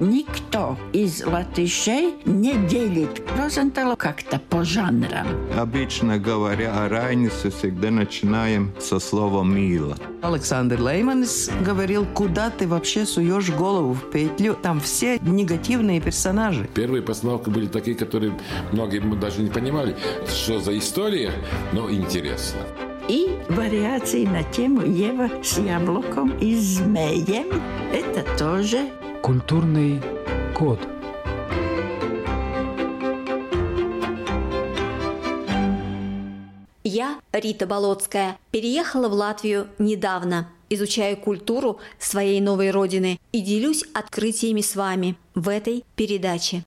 никто из латышей не делит Розенталу как-то по жанрам. Обычно говоря о Райнисе, всегда начинаем со слова «мило». Александр Лейманс говорил, куда ты вообще суешь голову в петлю. Там все негативные персонажи. Первые постановки были такие, которые многие даже не понимали, что за история, но интересно. И вариации на тему Ева с яблоком и змеем – это тоже Культурный код. Я, Рита Болотская, переехала в Латвию недавно. Изучаю культуру своей новой родины и делюсь открытиями с вами в этой передаче.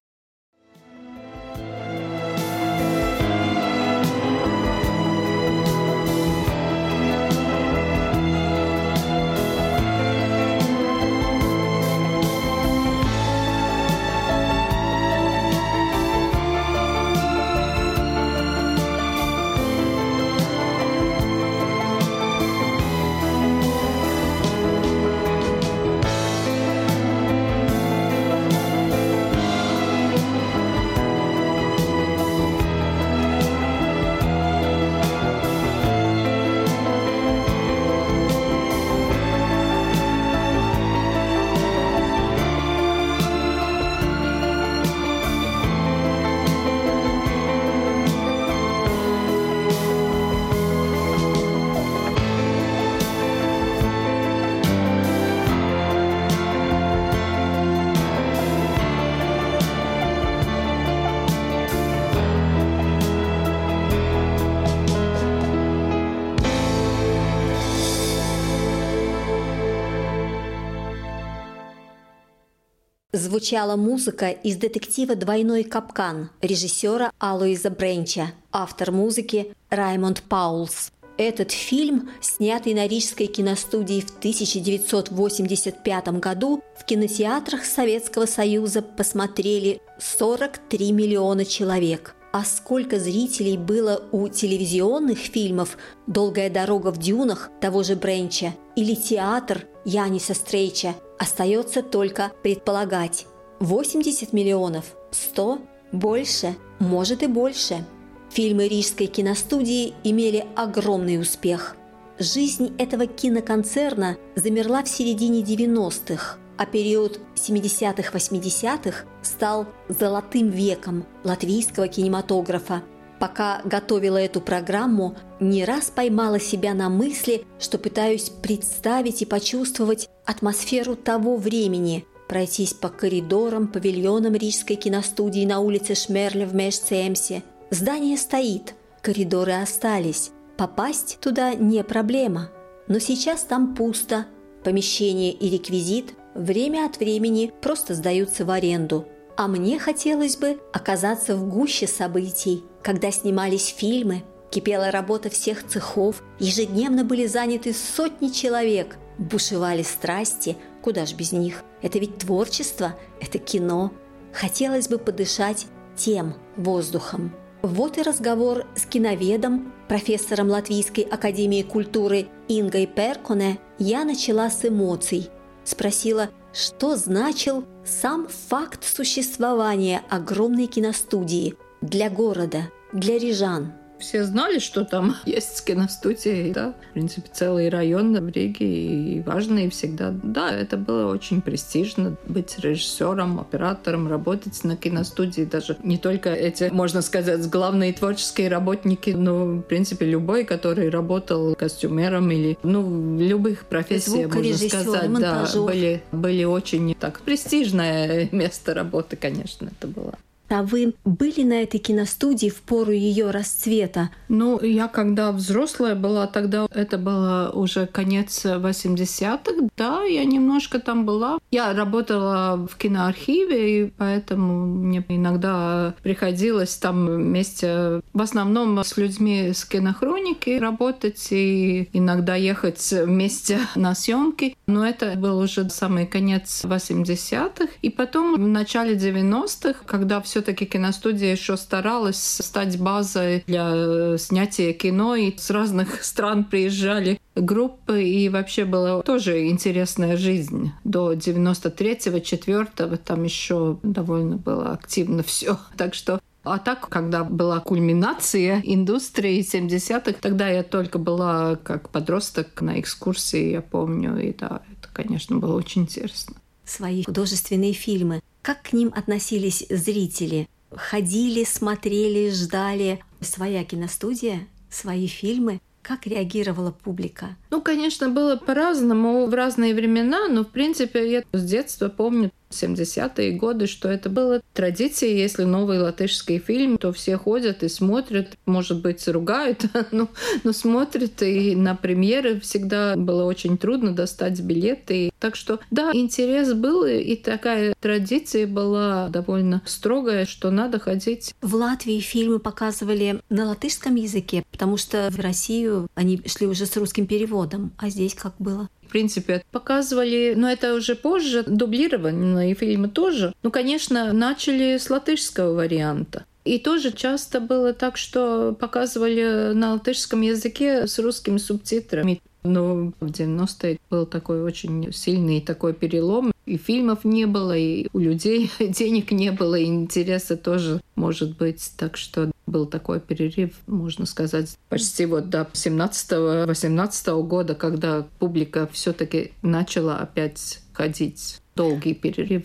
Звучала музыка из детектива «Двойной капкан» режиссера Алоиза Бренча, автор музыки Раймонд Паулс. Этот фильм, снятый на Рижской киностудии в 1985 году, в кинотеатрах Советского Союза посмотрели 43 миллиона человек. А сколько зрителей было у телевизионных фильмов «Долгая дорога в дюнах» того же Бренча или «Театр» Яниса Стрейча, остается только предполагать. 80 миллионов, 100, больше, может и больше. Фильмы Рижской киностудии имели огромный успех. Жизнь этого киноконцерна замерла в середине 90-х, а период 70-х-80-х стал золотым веком латвийского кинематографа. Пока готовила эту программу, не раз поймала себя на мысли, что пытаюсь представить и почувствовать атмосферу того времени, пройтись по коридорам, павильонам Рижской киностудии на улице Шмерля в Межцемсе – Здание стоит, коридоры остались. Попасть туда не проблема. Но сейчас там пусто. Помещение и реквизит время от времени просто сдаются в аренду. А мне хотелось бы оказаться в гуще событий, когда снимались фильмы, кипела работа всех цехов, ежедневно были заняты сотни человек, бушевали страсти, куда ж без них. Это ведь творчество, это кино. Хотелось бы подышать тем воздухом. Вот и разговор с киноведом, профессором Латвийской академии культуры Ингой Перконе я начала с эмоций. Спросила, что значил сам факт существования огромной киностудии для города, для рижан – все знали, что там есть киностудия. Да, в принципе, целый район в Риге и важный всегда. Да, это было очень престижно быть режиссером, оператором, работать на киностудии. Даже не только эти, можно сказать, главные творческие работники, но, в принципе, любой, который работал костюмером или, ну, в любых профессиях, можно сказать, да, были, были очень так престижное место работы, конечно, это было. А вы были на этой киностудии в пору ее расцвета? Ну, я когда взрослая была, тогда это было уже конец 80-х. Да, я немножко там была. Я работала в киноархиве, и поэтому мне иногда приходилось там вместе в основном с людьми с кинохроники работать и иногда ехать вместе на съемки. Но это был уже самый конец 80-х. И потом в начале 90-х, когда все таки киностудия еще старалась стать базой для снятия кино, и с разных стран приезжали группы, и вообще была тоже интересная жизнь. До 93-го, 4-го там еще довольно было активно все. Так что а так, когда была кульминация индустрии 70-х, тогда я только была как подросток на экскурсии, я помню, и да, это, конечно, было очень интересно. Свои художественные фильмы. Как к ним относились зрители? Ходили, смотрели, ждали. Своя киностудия, свои фильмы. Как реагировала публика? Ну, конечно, было по-разному в разные времена, но, в принципе, я с детства помню 70-е годы, что это было традицией, если новый латышский фильм, то все ходят и смотрят, может быть, ругают, но, но смотрят, и на премьеры всегда было очень трудно достать билеты. Так что, да, интерес был, и такая традиция была довольно строгая, что надо ходить. В Латвии фильмы показывали на латышском языке, потому что в Россию они шли уже с русским переводом, а здесь как было? В принципе, показывали, но это уже позже, дублированные фильмы тоже. Ну, конечно, начали с латышского варианта. И тоже часто было так, что показывали на латышском языке с русскими субтитрами. Но в 90-е был такой очень сильный такой перелом. И фильмов не было, и у людей денег не было, и интереса тоже может быть. Так что был такой перерыв, можно сказать, почти вот до 17-18 года, когда публика все таки начала опять ходить. Долгий перерыв.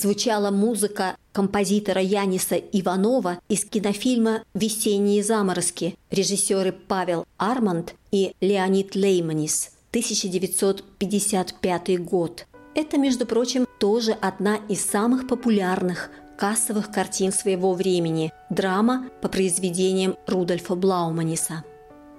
Звучала музыка композитора Яниса Иванова из кинофильма «Весенние заморозки» режиссеры Павел Арманд и Леонид Лейманис, 1955 год. Это, между прочим, тоже одна из самых популярных кассовых картин своего времени – драма по произведениям Рудольфа Блауманиса –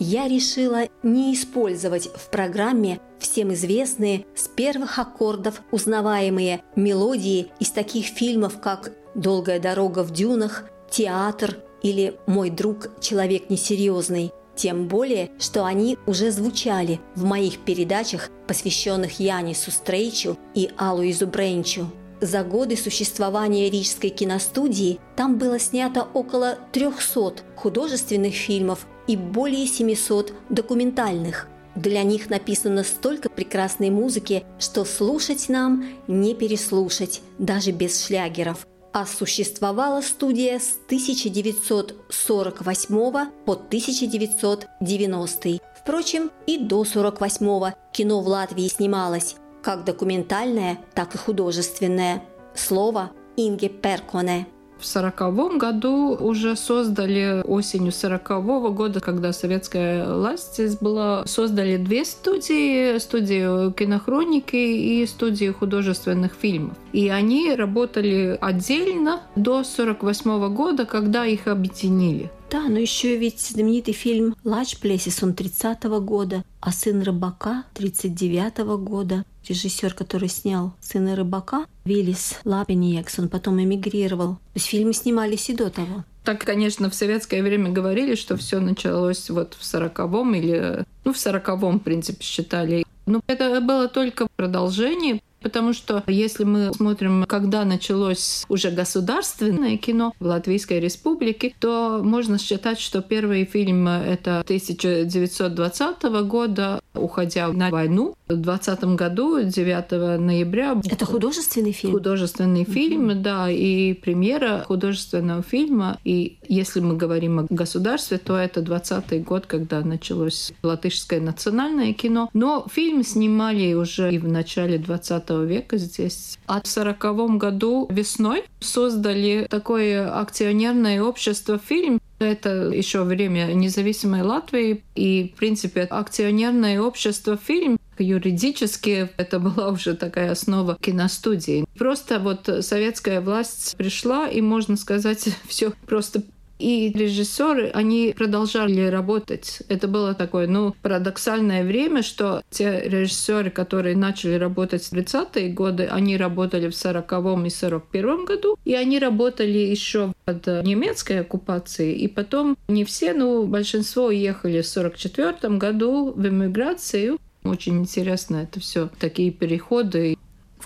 я решила не использовать в программе всем известные с первых аккордов узнаваемые мелодии из таких фильмов, как «Долгая дорога в дюнах», «Театр» или «Мой друг – человек несерьезный», тем более, что они уже звучали в моих передачах, посвященных Янису Стрейчу и Алуизу Бренчу. За годы существования Рижской киностудии там было снято около 300 художественных фильмов и более 700 документальных. Для них написано столько прекрасной музыки, что слушать нам не переслушать, даже без шлягеров. А существовала студия с 1948 по 1990. Впрочем, и до 48 кино в Латвии снималось, как документальное, так и художественное. Слово Инге Перконе. В сороковом году уже создали осенью сорокового года, когда советская власть была, создали две студии, студию кинохроники и студию художественных фильмов. И они работали отдельно до 48 года, когда их объединили. Да, но еще ведь знаменитый фильм «Лач Плесис», он 30-го года, а «Сын рыбака» 39-го года. Режиссер, который снял «Сына рыбака», Виллис Лапиниекс, он потом эмигрировал. То есть фильмы снимались и до того. Так, конечно, в советское время говорили, что все началось вот в сороковом или ну в сороковом, в принципе, считали. Но это было только продолжение, Потому что если мы смотрим, когда началось уже государственное кино в Латвийской Республике, то можно считать, что первый фильм это 1920 года, уходя на войну. В 20 году, 9 ноября. Это художественный фильм? Художественный mm-hmm. фильм, да, и премьера художественного фильма. И если мы говорим о государстве, то это 20 год, когда началось латышское национальное кино. Но фильм снимали уже и в начале 20 века здесь. А в 40 году весной создали такое акционерное общество «Фильм», это еще время независимой Латвии, и, в принципе, акционерное общество «Фильм» юридически это была уже такая основа киностудии. Просто вот советская власть пришла, и, можно сказать, все просто и режиссеры, они продолжали работать. Это было такое, ну, парадоксальное время, что те режиссеры, которые начали работать в 30-е годы, они работали в 40-м и 41-м году, и они работали еще под немецкой оккупацией, и потом не все, но большинство уехали в 44 году в эмиграцию. Очень интересно это все, такие переходы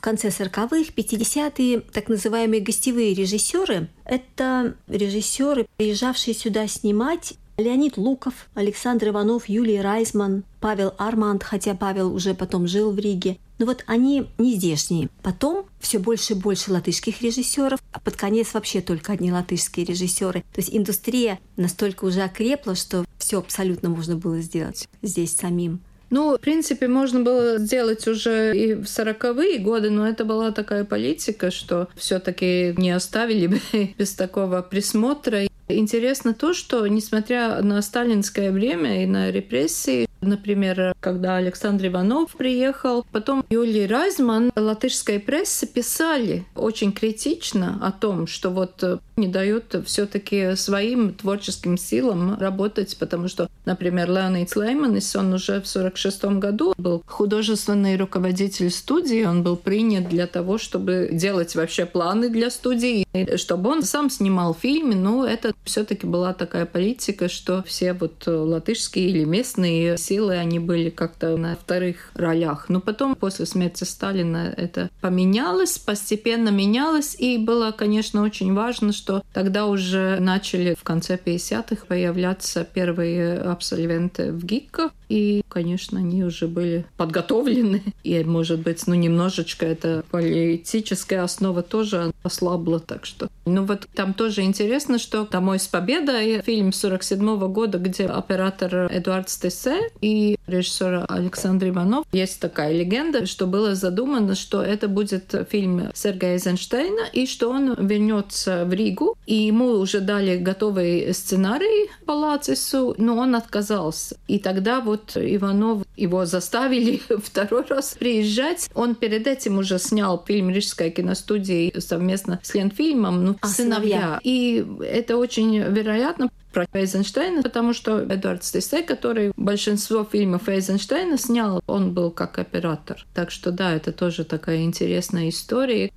конце 40-х, 50-е так называемые гостевые режиссеры – это режиссеры, приезжавшие сюда снимать Леонид Луков, Александр Иванов, Юлий Райзман, Павел Арманд, хотя Павел уже потом жил в Риге. Но вот они не здешние. Потом все больше и больше латышских режиссеров, а под конец вообще только одни латышские режиссеры. То есть индустрия настолько уже окрепла, что все абсолютно можно было сделать здесь самим. Ну, в принципе, можно было сделать уже и в сороковые годы, но это была такая политика, что все-таки не оставили бы без такого присмотра. Интересно то, что, несмотря на сталинское время и на репрессии, Например, когда Александр Иванов приехал, потом Юлий Райзман латышской прессе писали очень критично о том, что вот э, не дают все-таки своим творческим силам работать, потому что, например, Леонид Лейманис, он уже в 46 году был художественный руководитель студии, он был принят для того, чтобы делать вообще планы для студии, чтобы он сам снимал фильмы, но это все-таки была такая политика, что все вот латышские или местные силы, они были как-то на вторых ролях. Но потом, после смерти Сталина, это поменялось, постепенно менялось, и было, конечно, очень важно, что тогда уже начали в конце 50-х появляться первые абсолвенты в ГИКах, и, конечно, они уже были подготовлены. И, может быть, ну, немножечко эта политическая основа тоже ослабла, так что... Ну, вот там тоже интересно, что «Домой с победой» фильм 47 -го года, где оператор Эдуард Стессе и режиссер Александр Иванов. Есть такая легенда, что было задумано, что это будет фильм Сергея Эйзенштейна, и что он вернется в Ригу, и ему уже дали готовый сценарий по Лацису, но он отказался. И тогда вот Иванов его заставили второй раз приезжать. Он перед этим уже снял фильм Рижской киностудии совместно с Ленфильмом ну, а, «Сыновья». И это очень вероятно, про Эйзенштейна, потому что Эдуард Стейсе, который большинство фильмов Эйзенштейна снял, он был как оператор. Так что да, это тоже такая интересная история.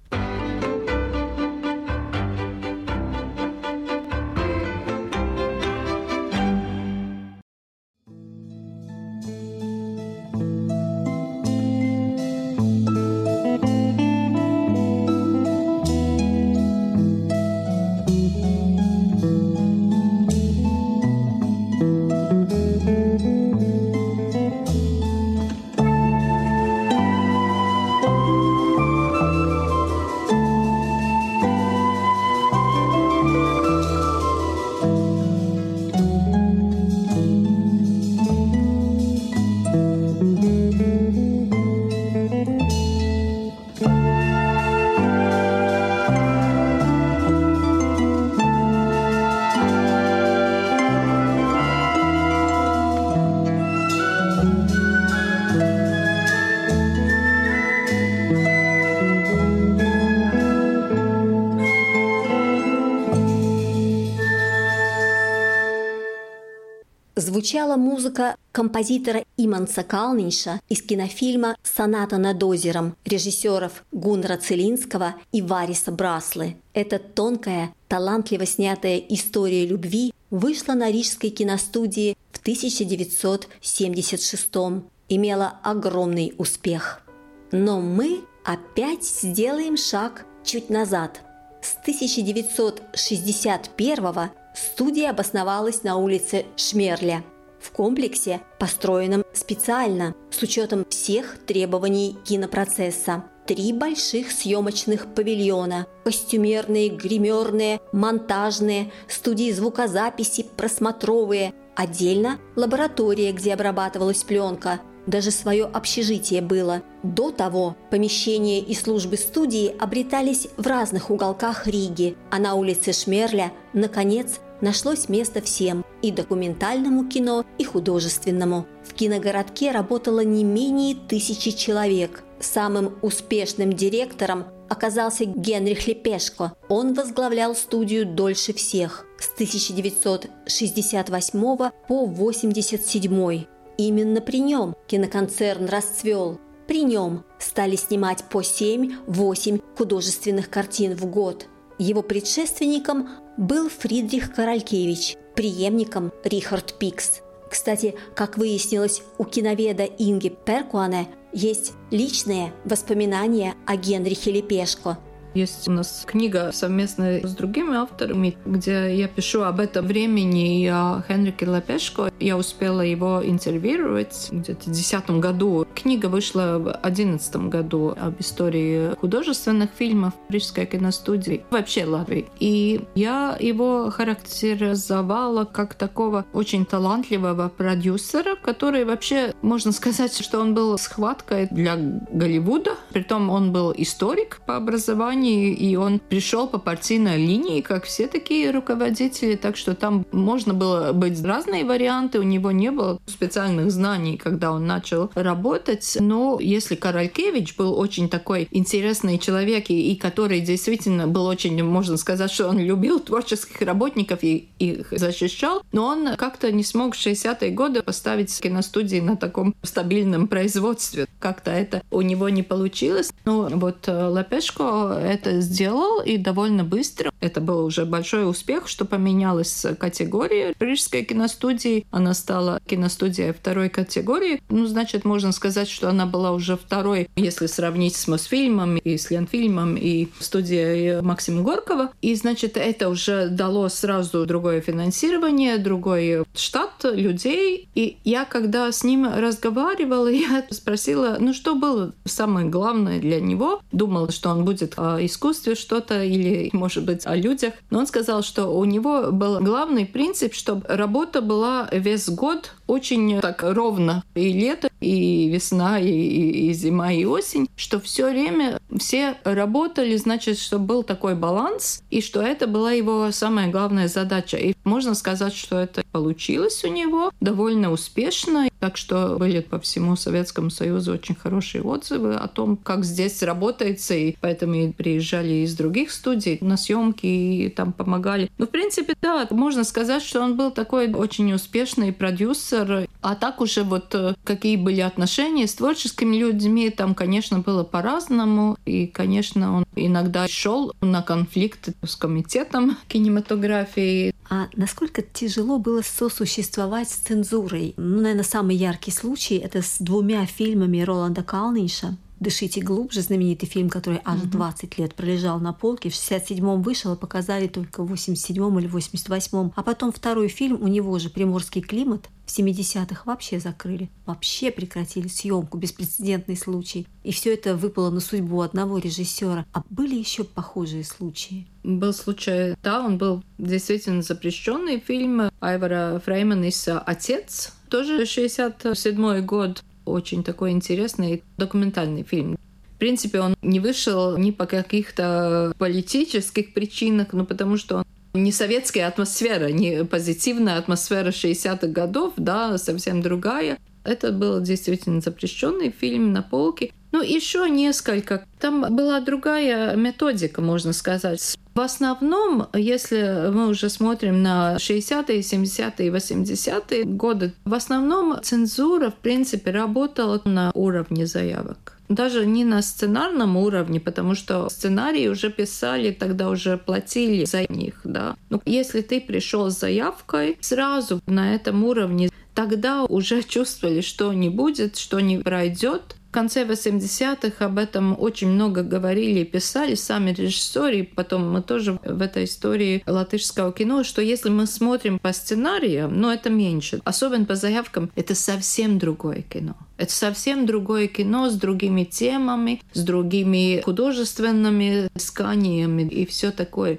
Звучала музыка композитора Иманса Калнинша из кинофильма «Соната над озером» режиссеров Гуннера Целинского и Вариса Браслы. Эта тонкая, талантливо снятая история любви вышла на Рижской киностудии в 1976 имела огромный успех. Но мы опять сделаем шаг чуть назад. С 1961 студия обосновалась на улице Шмерля в комплексе, построенном специально с учетом всех требований кинопроцесса. Три больших съемочных павильона – костюмерные, гримерные, монтажные, студии звукозаписи, просмотровые. Отдельно – лаборатория, где обрабатывалась пленка, даже свое общежитие было. До того помещения и службы студии обретались в разных уголках Риги, а на улице Шмерля, наконец, нашлось место всем – и документальному кино, и художественному. В киногородке работало не менее тысячи человек. Самым успешным директором оказался Генрих Лепешко. Он возглавлял студию дольше всех – с 1968 по 1987. Именно при нем киноконцерн расцвел. При нем стали снимать по 7-8 художественных картин в год. Его предшественником был Фридрих Каралькевич, преемником Рихард Пикс. Кстати, как выяснилось, у киноведа Инги Перкуане есть личные воспоминания о Генрихе Лепешко – есть у нас книга совместная с другими авторами, где я пишу об этом времени и о Хенрике Лепешко. Я успела его интервьюировать где-то в 2010 году. Книга вышла в 2011 году об истории художественных фильмов Рижской киностудии, вообще Латвии. И я его характеризовала как такого очень талантливого продюсера, который вообще, можно сказать, что он был схваткой для Голливуда. Притом он был историк по образованию, компании, и он пришел по партийной линии, как все такие руководители, так что там можно было быть разные варианты, у него не было специальных знаний, когда он начал работать, но если Каралькевич был очень такой интересный человек, и, и который действительно был очень, можно сказать, что он любил творческих работников и их защищал, но он как-то не смог в 60-е годы поставить киностудии на таком стабильном производстве. Как-то это у него не получилось. Ну, вот э, Лапешко это сделал, и довольно быстро. Это был уже большой успех, что поменялась категория Рижской киностудии. Она стала киностудией второй категории. Ну, значит, можно сказать, что она была уже второй, если сравнить с Мосфильмом и с Ленфильмом и студией Максима Горкова. И, значит, это уже дало сразу другое финансирование, другой штат людей. И я, когда с ним разговаривала, я спросила, ну, что было самое главное для него? Думала, что он будет о искусстве что-то или, может быть, о людях. Но он сказал, что у него был главный принцип, чтобы работа была весь год очень так ровно. И лето, и весна, и, и, и зима, и осень. Что все время все работали, значит, что был такой баланс, и что это была его самая главная задача. И можно сказать, что это получилось у него довольно успешно. Так что были по всему Советскому Союзу очень хорошие отзывы о том, как здесь работается, и поэтому и приезжали из других студий на съемки и там помогали. Ну, в принципе, да, можно сказать, что он был такой очень успешный продюсер. А так уже вот э, какие были отношения с творческими людьми, там, конечно, было по-разному. И, конечно, он иногда шел на конфликты с комитетом кинематографии. А насколько тяжело было сосуществовать с цензурой? Ну, наверное, самый яркий случай — это с двумя фильмами Роланда Калниша «Дышите глубже», знаменитый фильм, который аж 20 лет пролежал на полке. В 67-м вышел, и показали только в 87-м или 88-м. А потом второй фильм, у него же «Приморский климат», в 70-х вообще закрыли, вообще прекратили съемку, беспрецедентный случай. И все это выпало на судьбу одного режиссера. А были еще похожие случаи? Был случай, да, он был действительно запрещенный фильм Айвара Фрейманиса «Отец», тоже 67 год очень такой интересный документальный фильм. В принципе, он не вышел ни по каких-то политических причинах, ну потому что он не советская атмосфера, не позитивная атмосфера 60-х годов, да, совсем другая. Это был действительно запрещенный фильм на полке. Ну, еще несколько. Там была другая методика, можно сказать. В основном, если мы уже смотрим на 60-е, 70-е, 80-е годы, в основном цензура, в принципе, работала на уровне заявок даже не на сценарном уровне, потому что сценарии уже писали, тогда уже платили за них, да. Но если ты пришел с заявкой, сразу на этом уровне, тогда уже чувствовали, что не будет, что не пройдет, в конце 80-х об этом очень много говорили и писали сами режиссеры. Потом мы тоже в этой истории латышского кино, что если мы смотрим по сценариям, но ну, это меньше. Особенно по заявкам, это совсем другое кино. Это совсем другое кино с другими темами, с другими художественными исканиями и все такое.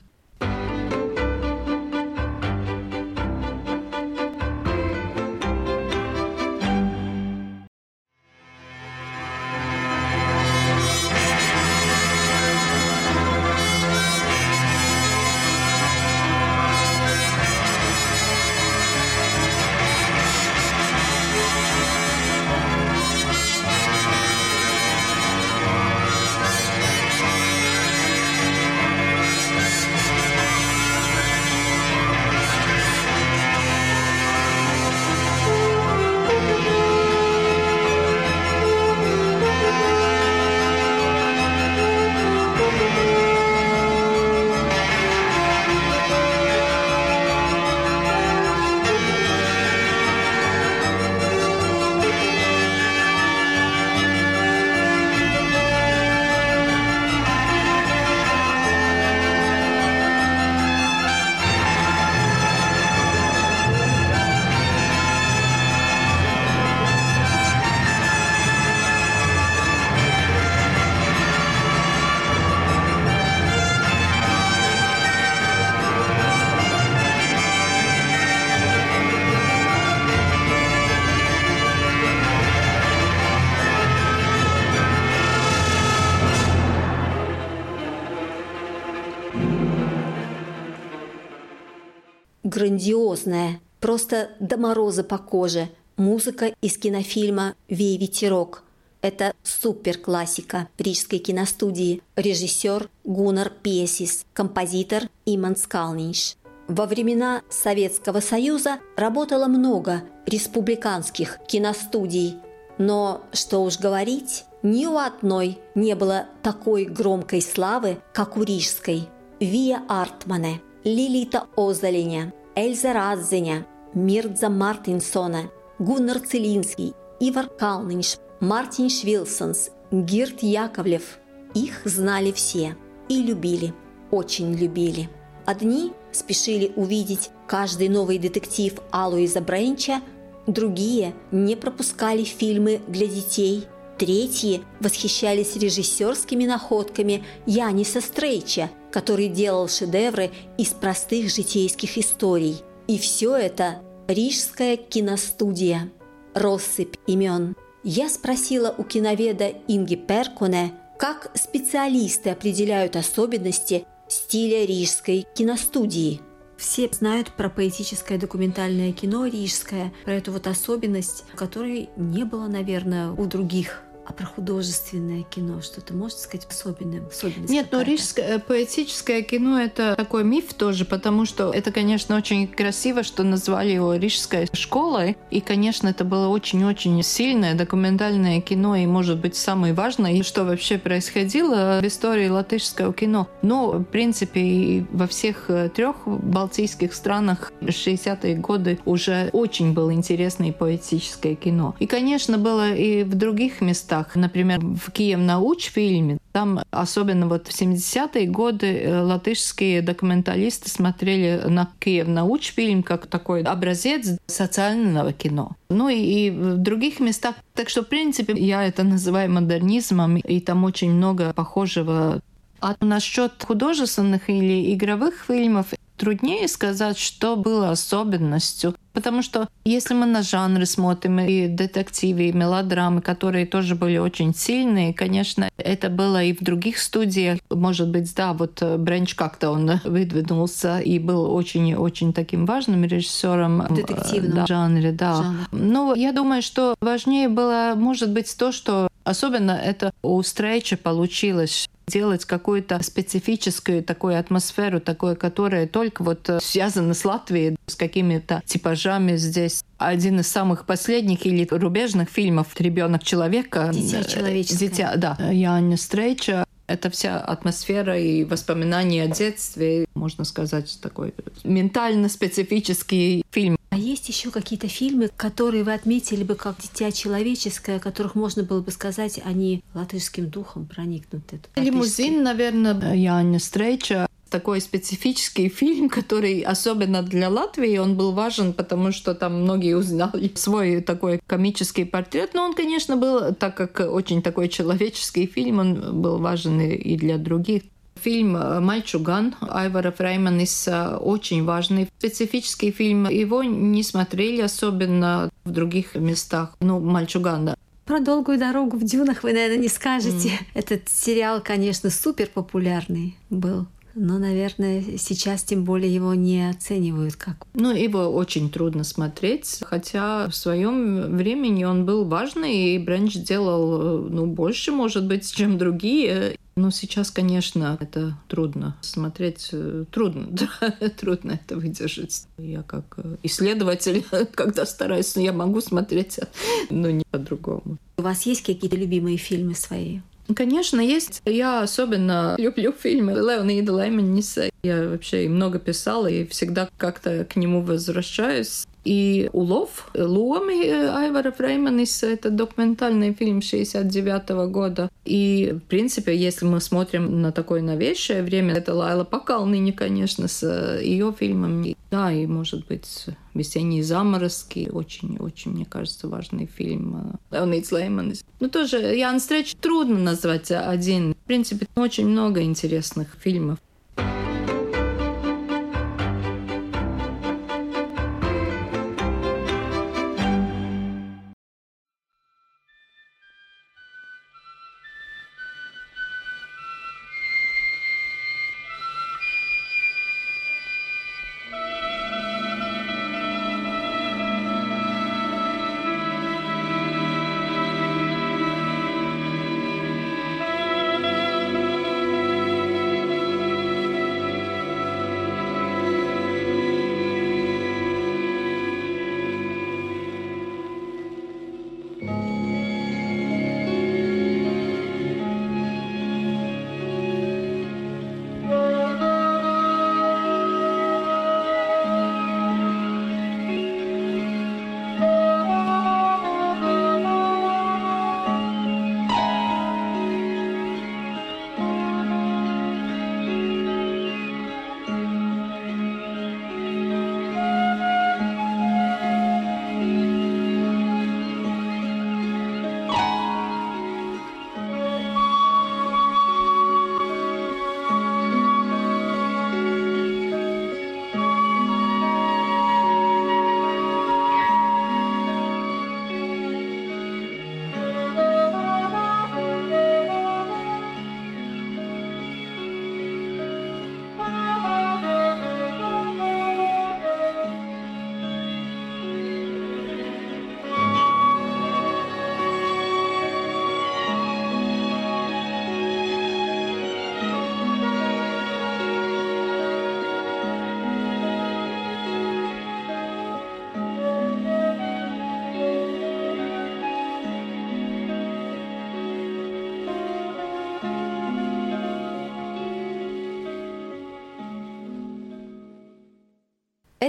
Грандиозная, просто до мороза по коже. Музыка из кинофильма «Вей ветерок». Это супер-классика рижской киностудии. Режиссер Гуннар Песис, композитор Иман Скалнинш. Во времена Советского Союза работало много республиканских киностудий, но, что уж говорить, ни у одной не было такой громкой славы, как у рижской. Вия Артмане, Лилита Озалиня, Эльза Радзеня, Мирдза Мартинсона, Гуннар Целинский, Ивар Калнинш, Мартин Швилсонс, Гирт Яковлев. Их знали все и любили, очень любили. Одни спешили увидеть каждый новый детектив Алуиза Бренча, другие не пропускали фильмы для детей, третьи восхищались режиссерскими находками Яниса Стрейча который делал шедевры из простых житейских историй. И все это Рижская киностудия. Россыпь имен. Я спросила у киноведа Инги Перкуне, как специалисты определяют особенности стиля рижской киностудии. Все знают про поэтическое документальное кино рижское, про эту вот особенность, которой не было, наверное, у других а про художественное кино что-то можете сказать особенное? Особенность Нет, но рижское э, поэтическое кино это такой миф тоже, потому что это, конечно, очень красиво, что назвали его рижской школой. И, конечно, это было очень-очень сильное документальное кино и, может быть, самое важное, что вообще происходило в истории латышского кино. Но, в принципе, и во всех э, трех балтийских странах 60-е годы уже очень было интересное поэтическое кино. И, конечно, было и в других местах местах. Например, в Киев науч фильме, там особенно вот в 70-е годы э, латышские документалисты смотрели на Киев науч фильм как такой образец социального кино. Ну и, и в других местах. Так что, в принципе, я это называю модернизмом, и там очень много похожего а насчет художественных или игровых фильмов труднее сказать, что было особенностью. Потому что если мы на жанры смотрим, и детективы, и мелодрамы, которые тоже были очень сильные, конечно, это было и в других студиях. Может быть, да, вот Бренч как-то он выдвинулся и был очень-очень таким важным режиссером в детективном да, жанре. Да. Жанр. Но я думаю, что важнее было, может быть, то, что Особенно это у Стрейча получилось делать какую-то специфическую такую атмосферу, такое, которая только вот э, связана с Латвией, с какими-то типажами здесь. Один из самых последних или рубежных фильмов «Ребенок человека». Дитя человеческое. Дитя, да. Яня Стрейча это вся атмосфера и воспоминания о детстве, можно сказать, такой ментально специфический фильм. А есть еще какие-то фильмы, которые вы отметили бы как «Дитя человеческое», о которых можно было бы сказать, они латышским духом проникнуты? Лимузин, наверное, Яня Стрейча такой специфический фильм, который особенно для Латвии он был важен, потому что там многие узнали свой такой комический портрет. Но он, конечно, был, так как очень такой человеческий фильм, он был важен и для других. Фильм «Мальчуган» Айвара Фрейманиса очень важный, специфический фильм. Его не смотрели особенно в других местах. Ну, «Мальчуган». Про долгую дорогу в дюнах вы, наверное, не скажете. Mm. Этот сериал, конечно, супер популярный был. Но, наверное, сейчас тем более его не оценивают как. Ну, его очень трудно смотреть, хотя в своем времени он был важный, и Бренч делал, ну, больше, может быть, чем другие. Но сейчас, конечно, это трудно смотреть, трудно, да, трудно это выдержать. Я как исследователь, когда стараюсь, я могу смотреть, но не по-другому. У вас есть какие-то любимые фильмы свои? Конечно, есть. Я особенно люблю фильмы Леонида Лейманиса. Я вообще много писала, и всегда как-то к нему возвращаюсь. И «Улов» Ломи Айвара Фрейманиса — это документальный фильм 69 года. И, в принципе, если мы смотрим на такое новейшее время, это Лайла Покал ныне, конечно, с ее фильмами. Да, и, может быть, «Весенние заморозки» очень-очень, мне кажется, важный фильм. Леонид Лейманис. Ну, тоже Ян Стреч трудно назвать один. В принципе, очень много интересных фильмов.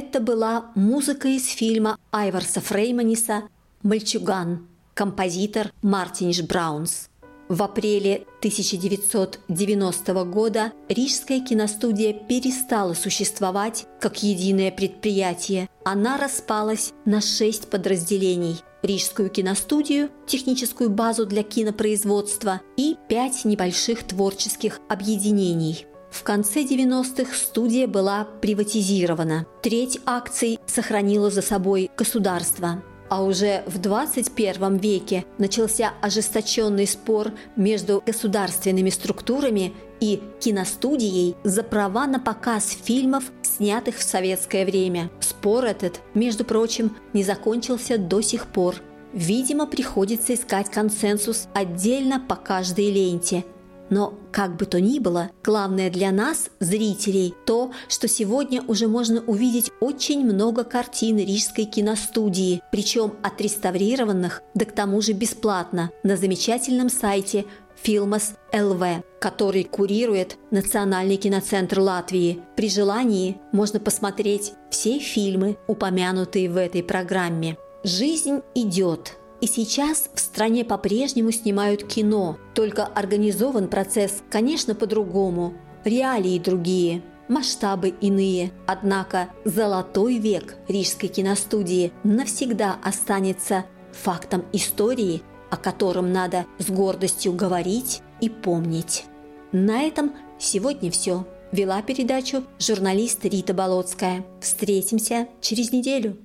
Это была музыка из фильма Айварса Фрейманиса «Мальчуган», композитор Мартиниш Браунс. В апреле 1990 года Рижская киностудия перестала существовать как единое предприятие. Она распалась на шесть подразделений – Рижскую киностудию, техническую базу для кинопроизводства и пять небольших творческих объединений – в конце 90-х студия была приватизирована. Треть акций сохранила за собой государство. А уже в 21 веке начался ожесточенный спор между государственными структурами и киностудией за права на показ фильмов, снятых в советское время. Спор этот, между прочим, не закончился до сих пор. Видимо, приходится искать консенсус отдельно по каждой ленте. Но, как бы то ни было, главное для нас, зрителей, то, что сегодня уже можно увидеть очень много картин Рижской киностудии, причем отреставрированных, да к тому же бесплатно, на замечательном сайте Filmas ЛВ, который курирует Национальный киноцентр Латвии. При желании можно посмотреть все фильмы, упомянутые в этой программе. Жизнь идет. И сейчас в стране по-прежнему снимают кино, только организован процесс, конечно, по-другому. Реалии другие, масштабы иные. Однако золотой век рижской киностудии навсегда останется фактом истории, о котором надо с гордостью говорить и помнить. На этом сегодня все. Вела передачу журналист Рита Болотская. Встретимся через неделю.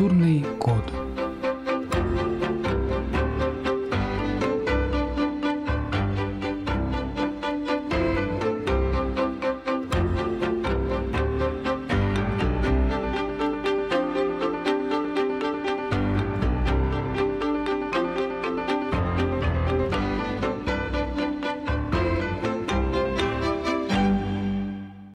Культурный код.